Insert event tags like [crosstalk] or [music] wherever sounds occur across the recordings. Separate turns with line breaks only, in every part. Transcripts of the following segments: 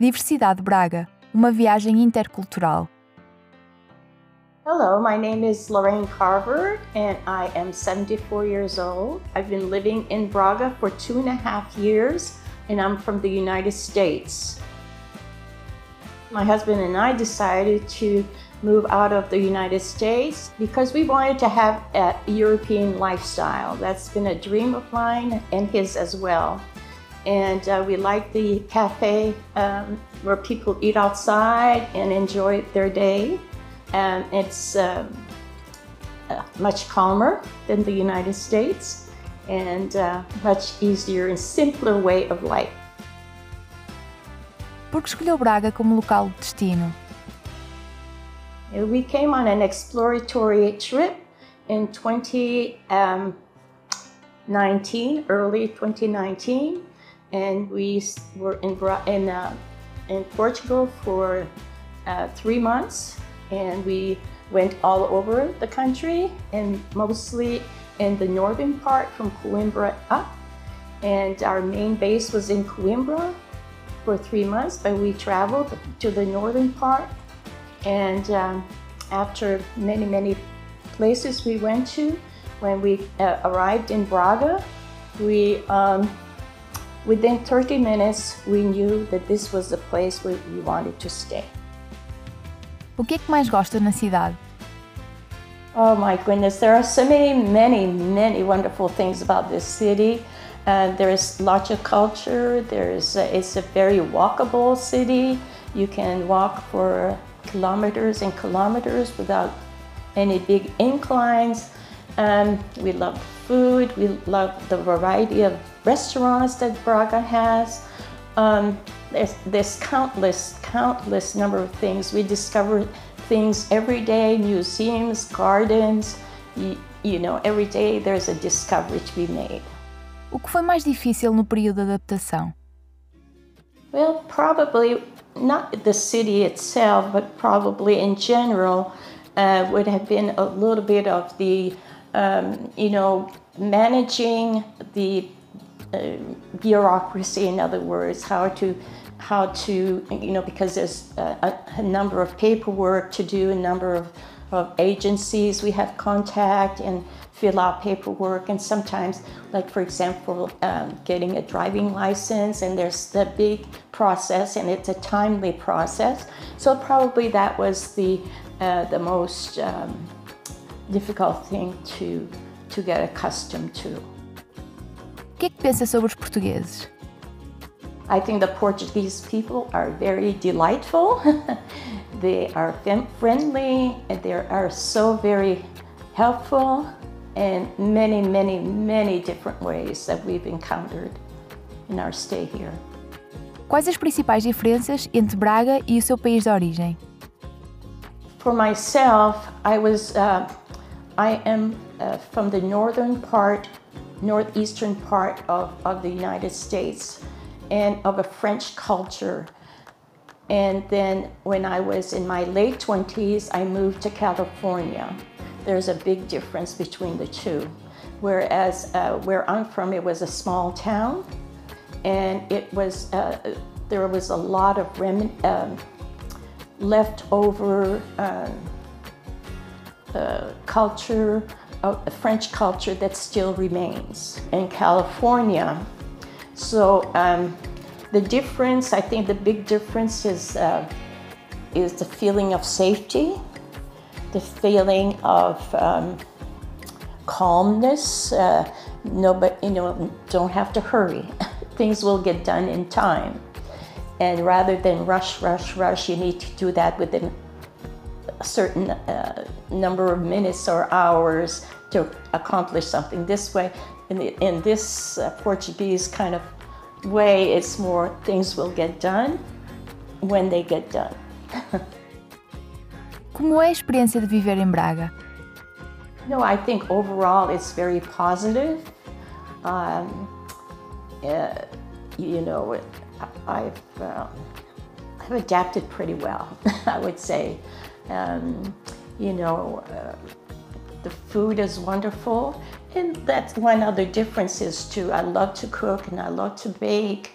DiverCidade Braga, uma viagem intercultural.
Hello, my name is Laraine Carver and I am 74 years old. I've been living in Braga for two and a half years and I'm from the United States. My husband and I decided to move out of the United States because we wanted to have a European lifestyle. That's been a dream of mine and his as well. And uh, we like the cafe um, where people eat outside and enjoy their day. And it's um, uh, much calmer than the United States and uh, much easier and simpler way of life.
Por que escolheu Braga como local de destino?
We came on an exploratory trip in 2019, um, early 2019, and we were in in, uh, in Portugal for uh, three months, and we went all over the country, and mostly in the northern part from Coimbra up. And our main base was in Coimbra for three months, but we traveled to the northern part and um, after many, many places we went to, when we uh, arrived in Braga, we um, within 30 minutes we knew that this was the place where we wanted to stay.
O que é que mais gosta na cidade?
Oh my goodness, there are so many, many, many wonderful things about this city. Uh, there's lots of culture. There's a, it's a very walkable city. You can walk for kilometers and kilometers without any big inclines. Um, we love food, we love the variety of restaurants that Braga has. Um, there's, there's countless, countless number of things. We discover things every day, museums, gardens, you, you know, every day there's a discovery to be made.
O que foi mais difícil no período de adaptação?
Well, probably not the city itself, but probably in general, uh, would have been a little bit of the, um, you know, managing the uh, bureaucracy. In other words, how to how to you know because there's a, a, number of paperwork to do, a number of, of agencies we have contact and fill out paperwork and sometimes like for example um, getting a driving license and there's the big process and it's a timely process so probably that was the uh, the most um, difficult thing to to get accustomed to
O que que pensa sobre os portugueses?
I think the Portuguese people are very delightful. [laughs] they are friendly and they are so very helpful in many, many, many different ways that we've encountered in our stay here.
Quais as principais diferenças entre Braga e o seu país de origem?
For myself, I was, uh, I am uh, from the northern part, northeastern part of, of the United States and of a French culture. And then when I was in my late 20s, I moved to California there's a big difference between the two. Whereas uh, where I'm from, it was a small town, and it was uh, there was a lot of rem- um, leftover um, uh, culture, French culture that still remains in California. So um, the difference, I think, the big difference is uh, is the feeling of safety the feeling of um, calmness. Uh, no, but you know, don't have to hurry. [laughs] Things will get done in time. And rather than rush, rush, rush, you need to do that within a certain uh, number of minutes or hours to accomplish something. This way, in, the, in this uh, Portuguese kind of way, it's more things will get done when they get done. [laughs]
Como é a experiência de viver em Braga?
No, I think overall it's very positive. Um, uh, you know, I've, uh, I've adapted pretty well, [laughs] I would say. Um, you know, uh, the food is wonderful. And that's one other difference is too, I love to cook and I love to bake.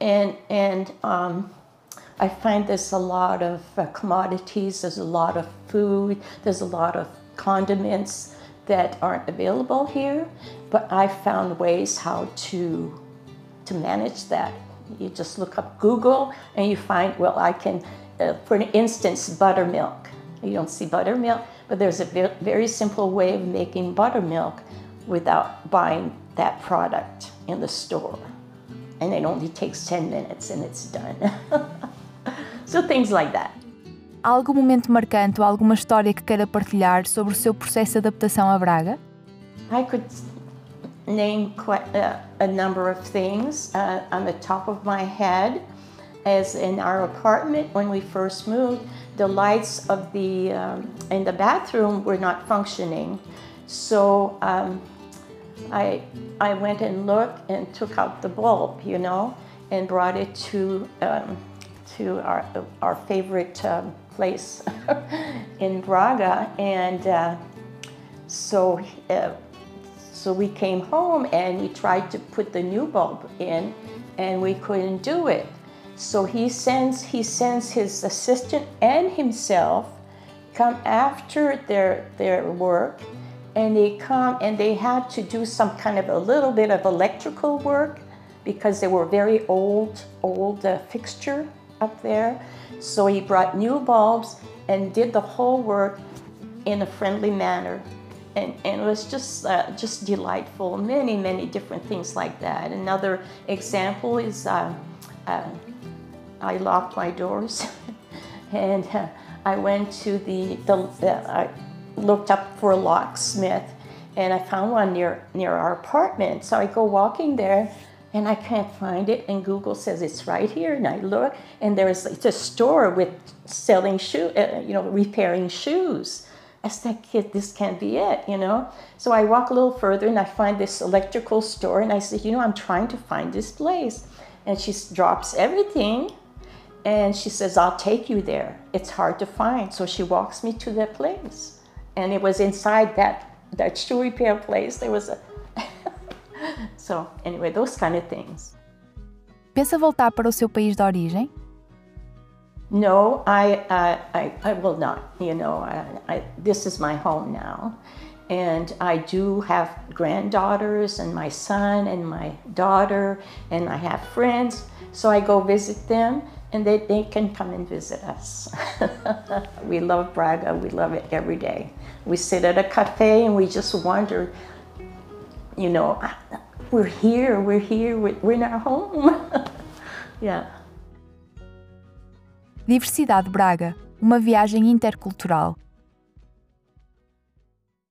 And, and um, I find there's a lot of uh, commodities, there's a lot of food, there's a lot of condiments that aren't available here, but I found ways how to to manage that. You just look up Google and you find, well, I can, uh, for instance, buttermilk. You don't see buttermilk, but there's a very simple way of making buttermilk without buying that product in the store. And it only takes 10 minutes and it's done. [laughs] so things like that.
Há algum momento marcante ou alguma história que queira partilhar sobre o seu processo de adaptação a Braga?
I could name quite a, a number of things uh, on the top of my head. As in our apartment when we first moved, the lights of the um, in the bathroom were not functioning. So um, I I went and looked and took out the bulb, you know, and brought it to um, to our our favorite um, place [laughs] in Braga, and uh, so. Uh, so we came home and we tried to put the new bulb in and we couldn't do it. So he sends he sends his assistant and himself come after their their work and they come and they had to do some kind of a little bit of electrical work because they were very old old uh, fixture up there. So he brought new bulbs and did the whole work in a friendly manner and, and it was just uh, just delightful. Many many different things like that. Another example is uh, uh, I locked my doors, [laughs] and uh, I went to the the I looked up for a locksmith, and I found one near near our apartment. So I go walking there. And I can't find it, and Google says it's right here. And I look, and there's it's a store with selling shoe, uh, you know, repairing shoes. I said, kid, this can't be it, you know? So I walk a little further and I find this electrical store and I said, you know, I'm trying to find this place. And she drops everything and she says, I'll take you there. It's hard to find. So she walks me to that place. And it was inside that, that shoe repair place. There was a. [laughs] so, anyway, those kind of things.
Pensa voltar para o seu país de origem?
No, I, I, I, I will not. You know, I, I, this is my home now. And I do have granddaughters and my son and my daughter, and I have friends. So I go visit them and they, they can come and visit us. [laughs] we love Braga, we love it every day. We sit at a cafe and we just wonder, you know, we're here, we're here, we're, in our home. [laughs] yeah.
DiverCidade Braga, uma viagem intercultural.